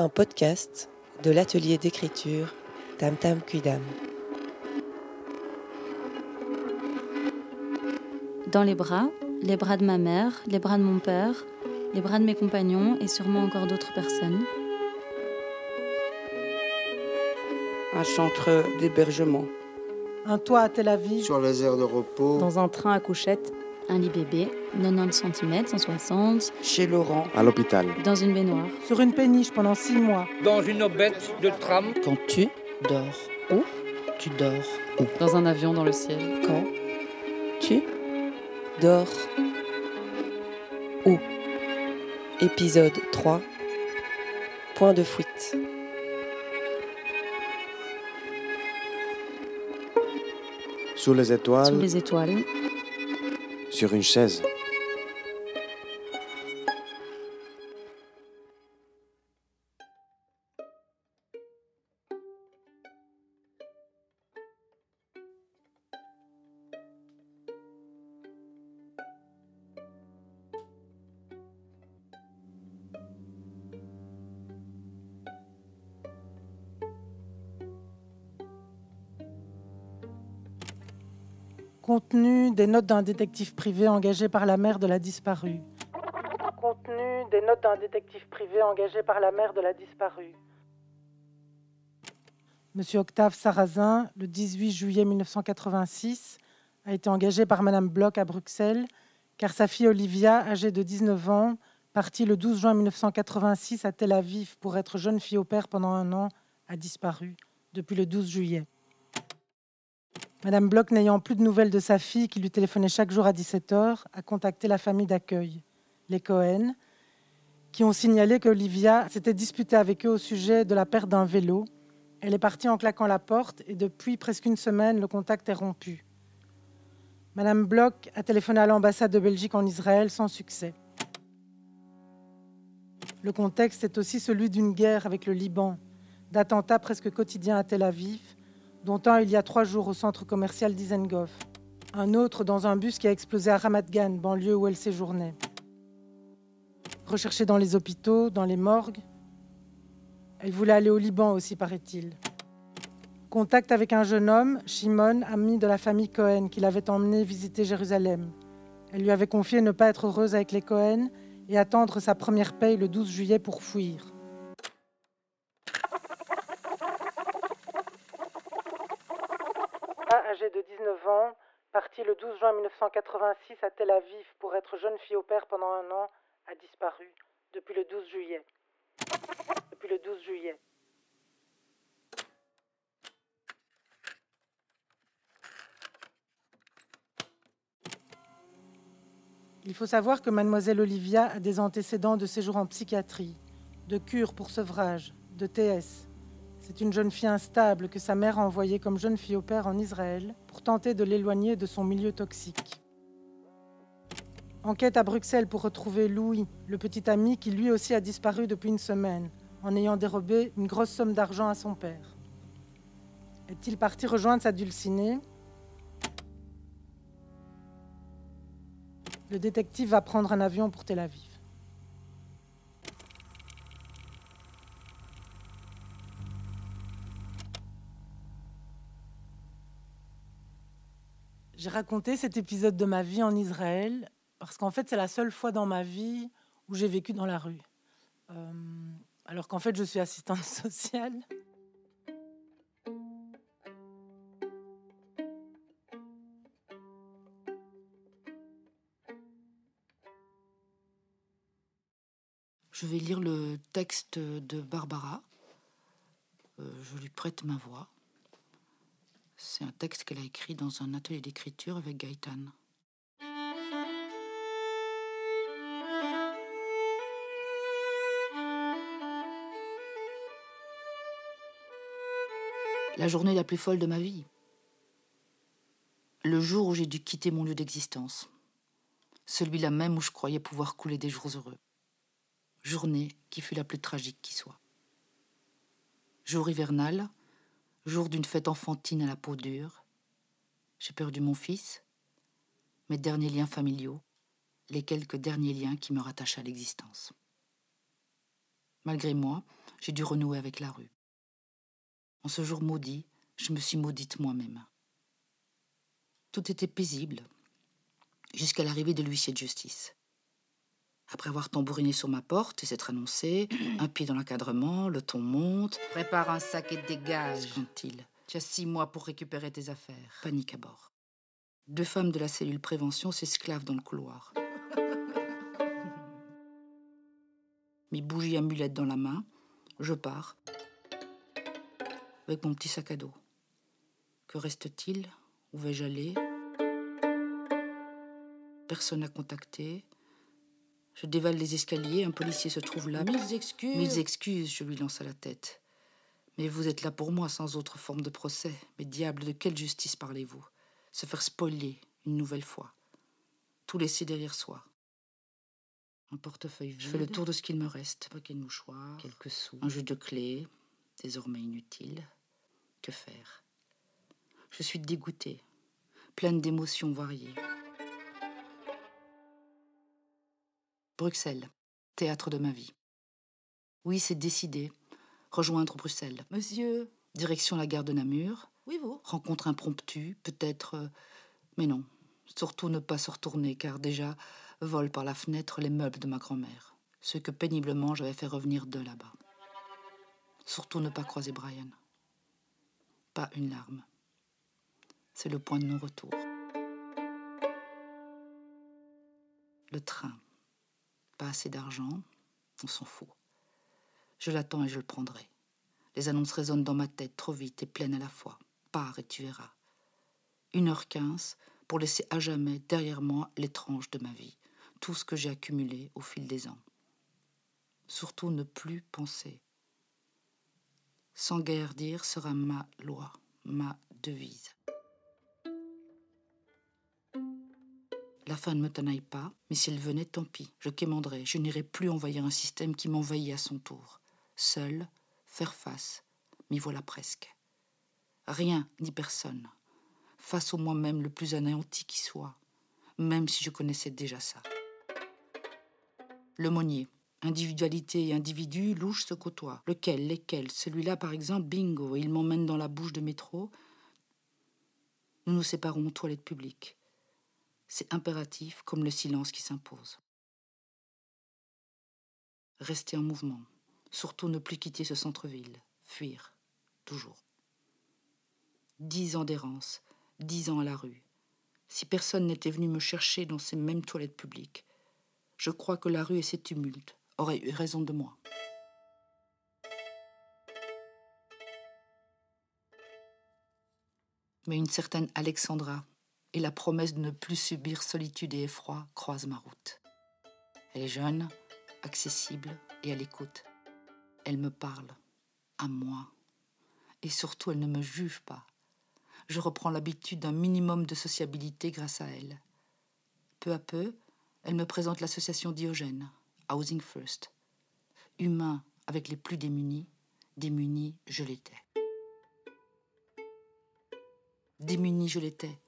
un podcast de l'atelier d'écriture Tam Tam Cuidam. Dans les bras, les bras de ma mère, les bras de mon père, les bras de mes compagnons et sûrement encore d'autres personnes. Un centre d'hébergement. Un toit à Tel Aviv. Sur les aires de repos. Dans un train à couchette. Un lit bébé, 90 cm, 160. Chez Laurent. À l'hôpital. Dans une baignoire. Sur une péniche pendant six mois. Dans une aubette de tram. Quand tu dors où? Tu dors où? Dans un avion dans le ciel. Quand tu dors où? Épisode 3 Point de fuite. Sous les étoiles. Sous les étoiles. Sur une chaise. Contenu des notes d'un détective privé engagé par la mère de la disparue. Contenu des notes d'un détective privé engagé par la mère de la disparue. Monsieur Octave Sarrazin, le 18 juillet 1986, a été engagé par Madame Bloch à Bruxelles, car sa fille Olivia, âgée de 19 ans, partie le 12 juin 1986 à Tel Aviv pour être jeune fille au père pendant un an, a disparu depuis le 12 juillet. Madame Bloch, n'ayant plus de nouvelles de sa fille, qui lui téléphonait chaque jour à 17h, a contacté la famille d'accueil, les Cohen, qui ont signalé qu'Olivia s'était disputée avec eux au sujet de la perte d'un vélo. Elle est partie en claquant la porte et depuis presque une semaine, le contact est rompu. Madame Bloch a téléphoné à l'ambassade de Belgique en Israël sans succès. Le contexte est aussi celui d'une guerre avec le Liban, d'attentats presque quotidiens à Tel Aviv, dont un il y a trois jours au centre commercial d'Isengoff, un autre dans un bus qui a explosé à Ramat Gan, banlieue où elle séjournait. Recherchée dans les hôpitaux, dans les morgues, elle voulait aller au Liban aussi, paraît-il. Contact avec un jeune homme, Shimon, ami de la famille Cohen, qui l'avait emmené visiter Jérusalem. Elle lui avait confié ne pas être heureuse avec les Cohen et attendre sa première paye le 12 juillet pour fuir. âgée de 19 ans, partie le 12 juin 1986 à Tel Aviv pour être jeune fille au père pendant un an, a disparu depuis le 12 juillet. Depuis le 12 juillet. Il faut savoir que mademoiselle Olivia a des antécédents de séjour en psychiatrie, de cure pour sevrage, de TS. C'est une jeune fille instable que sa mère a envoyée comme jeune fille au père en Israël pour tenter de l'éloigner de son milieu toxique. Enquête à Bruxelles pour retrouver Louis, le petit ami qui lui aussi a disparu depuis une semaine en ayant dérobé une grosse somme d'argent à son père. Est-il parti rejoindre sa dulcinée? Le détective va prendre un avion pour Tel Aviv. J'ai raconté cet épisode de ma vie en Israël parce qu'en fait, c'est la seule fois dans ma vie où j'ai vécu dans la rue. Euh, alors qu'en fait, je suis assistante sociale. Je vais lire le texte de Barbara. Euh, je lui prête ma voix. C'est un texte qu'elle a écrit dans un atelier d'écriture avec Gaëtan. La journée la plus folle de ma vie. Le jour où j'ai dû quitter mon lieu d'existence. Celui-là même où je croyais pouvoir couler des jours heureux. Journée qui fut la plus tragique qui soit. Jour hivernal, jour d'une fête enfantine à la peau dure. J'ai perdu mon fils, mes derniers liens familiaux, les quelques derniers liens qui me rattachent à l'existence. Malgré moi, j'ai dû renouer avec la rue. En ce jour maudit, je me suis maudite moi-même. Tout était paisible, jusqu'à l'arrivée de l'huissier de justice. Après avoir tambouriné sur ma porte et s'être annoncé, un pied dans l'encadrement, le ton monte. Prépare un sac et dégage. il Tu as six mois pour récupérer tes affaires. Panique à bord. Deux femmes de la cellule prévention s'esclavent dans le couloir. Mes bougies amulettes dans la main, je pars avec mon petit sac à dos. Que reste-t-il? Où vais-je aller? Personne à contacter. Je dévale les escaliers, un policier se trouve là. Mille excuses. Mille excuses, je lui lance à la tête. Mais vous êtes là pour moi sans autre forme de procès. Mais diable, de quelle justice parlez-vous? Se faire spoiler une nouvelle fois. Tout laisser derrière soi. Un portefeuille vide. Je fais le tour de ce qu'il me reste. Paquet de mouchoirs. Quelques sous. Un jeu de clés, désormais inutile. Que faire? Je suis dégoûtée, pleine d'émotions variées. Bruxelles, théâtre de ma vie. Oui, c'est décidé. Rejoindre Bruxelles. Monsieur. Direction la gare de Namur. Oui, vous. Rencontre impromptue, peut-être. euh, Mais non. Surtout ne pas se retourner, car déjà, volent par la fenêtre les meubles de ma grand-mère. Ceux que péniblement j'avais fait revenir de là-bas. Surtout ne pas croiser Brian. Pas une larme. C'est le point de non-retour. Le train. Pas assez d'argent, on s'en fout. Je l'attends et je le prendrai. Les annonces résonnent dans ma tête trop vite et pleines à la fois. Pars et tu verras. 1h15 pour laisser à jamais derrière moi l'étrange de ma vie, tout ce que j'ai accumulé au fil des ans. Surtout ne plus penser. Sans guère dire sera ma loi, ma devise. La fin ne me tenaille pas, mais s'il venait, tant pis. Je quémanderais, je n'irai plus envahir un système qui m'envahit à son tour. Seul, faire face, m'y voilà presque. Rien ni personne, face au moi-même le plus anéanti qui soit, même si je connaissais déjà ça. Le monnier, individualité et individu, louche se côtoient. Lequel, lesquels? Celui-là, par exemple, bingo, il m'emmène dans la bouche de métro. Nous nous séparons aux toilettes publiques. C'est impératif comme le silence qui s'impose. Rester en mouvement, surtout ne plus quitter ce centre-ville, fuir, toujours. Dix ans d'errance, dix ans à la rue. Si personne n'était venu me chercher dans ces mêmes toilettes publiques, je crois que la rue et ses tumultes auraient eu raison de moi. Mais une certaine Alexandra et la promesse de ne plus subir solitude et effroi croisent ma route. Elle est jeune, accessible et à l'écoute. Elle me parle, à moi. Et surtout, elle ne me juge pas. Je reprends l'habitude d'un minimum de sociabilité grâce à elle. Peu à peu, elle me présente l'association Diogène, Housing First. Humain avec les plus démunis, démunis je l'étais. Démunis je l'étais.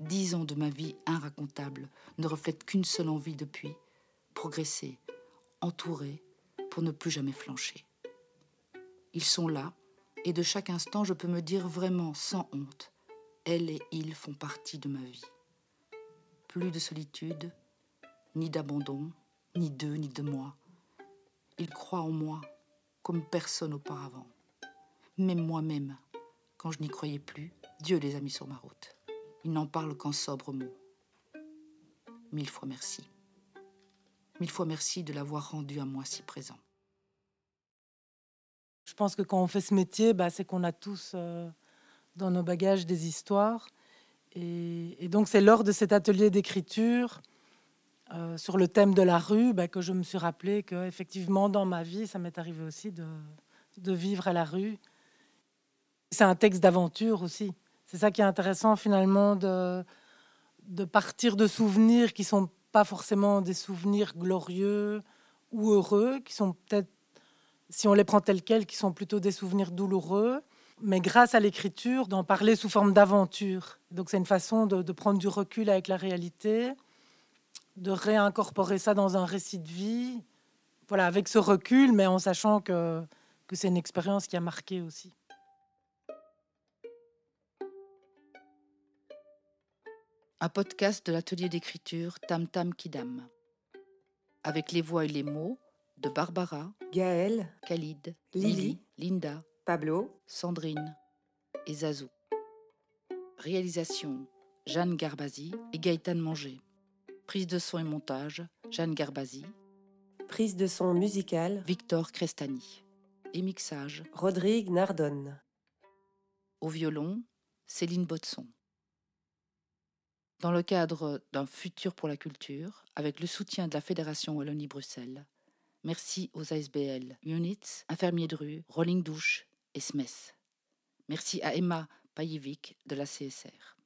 Dix ans de ma vie inracontable ne reflètent qu'une seule envie depuis progresser, entourer, pour ne plus jamais flancher. Ils sont là, et de chaque instant je peux me dire vraiment sans honte, elle et ils font partie de ma vie. Plus de solitude, ni d'abandon, ni d'eux, ni de moi. Ils croient en moi comme personne auparavant. Même moi-même, quand je n'y croyais plus, Dieu les a mis sur ma route. Ils n'en parlent qu'en sobres mots. Mille fois merci. Mille fois merci de l'avoir rendu à moi si présent. Je pense que quand on fait ce métier, bah, c'est qu'on a tous euh, dans nos bagages des histoires. Et, donc c'est lors de cet atelier d'écriture euh, sur le thème de la rue bah, que je me suis rappelé que effectivement dans ma vie, ça m'est arrivé aussi de vivre à la rue. C'est un texte d'aventure aussi. C'est ça qui est intéressant finalement de, partir de souvenirs qui sont pas forcément des souvenirs glorieux ou heureux, qui sont peut-être, si on les prend tels quels, qui sont plutôt des souvenirs douloureux, mais grâce à l'écriture, d'en parler sous forme d'aventure. Donc c'est une façon de, prendre du recul avec la réalité, de réincorporer ça dans un récit de vie, voilà, avec ce recul, mais en sachant que c'est une expérience qui a marqué aussi. Un podcast de l'atelier d'écriture Tam Tam Kidam. Avec les voix et les mots de Barbara, Gaël, Khalid, Lily, Linda, Pablo, Sandrine et Zazou. Réalisation Jeanne Garbazi et Gaëtan Manger. Prise de son et montage Jeanne Garbazi, prise de son musicale, Victor Crestani. Et mixage Rodrigue Nardone. au violon Céline Botson. Dans le cadre d'un futur pour la culture, avec le soutien de la Fédération Wallonie-Bruxelles, merci aux ASBL Units, Infirmiers de rue, Rolling Douche et SMES. Merci à Emma Pajevic de la CSR.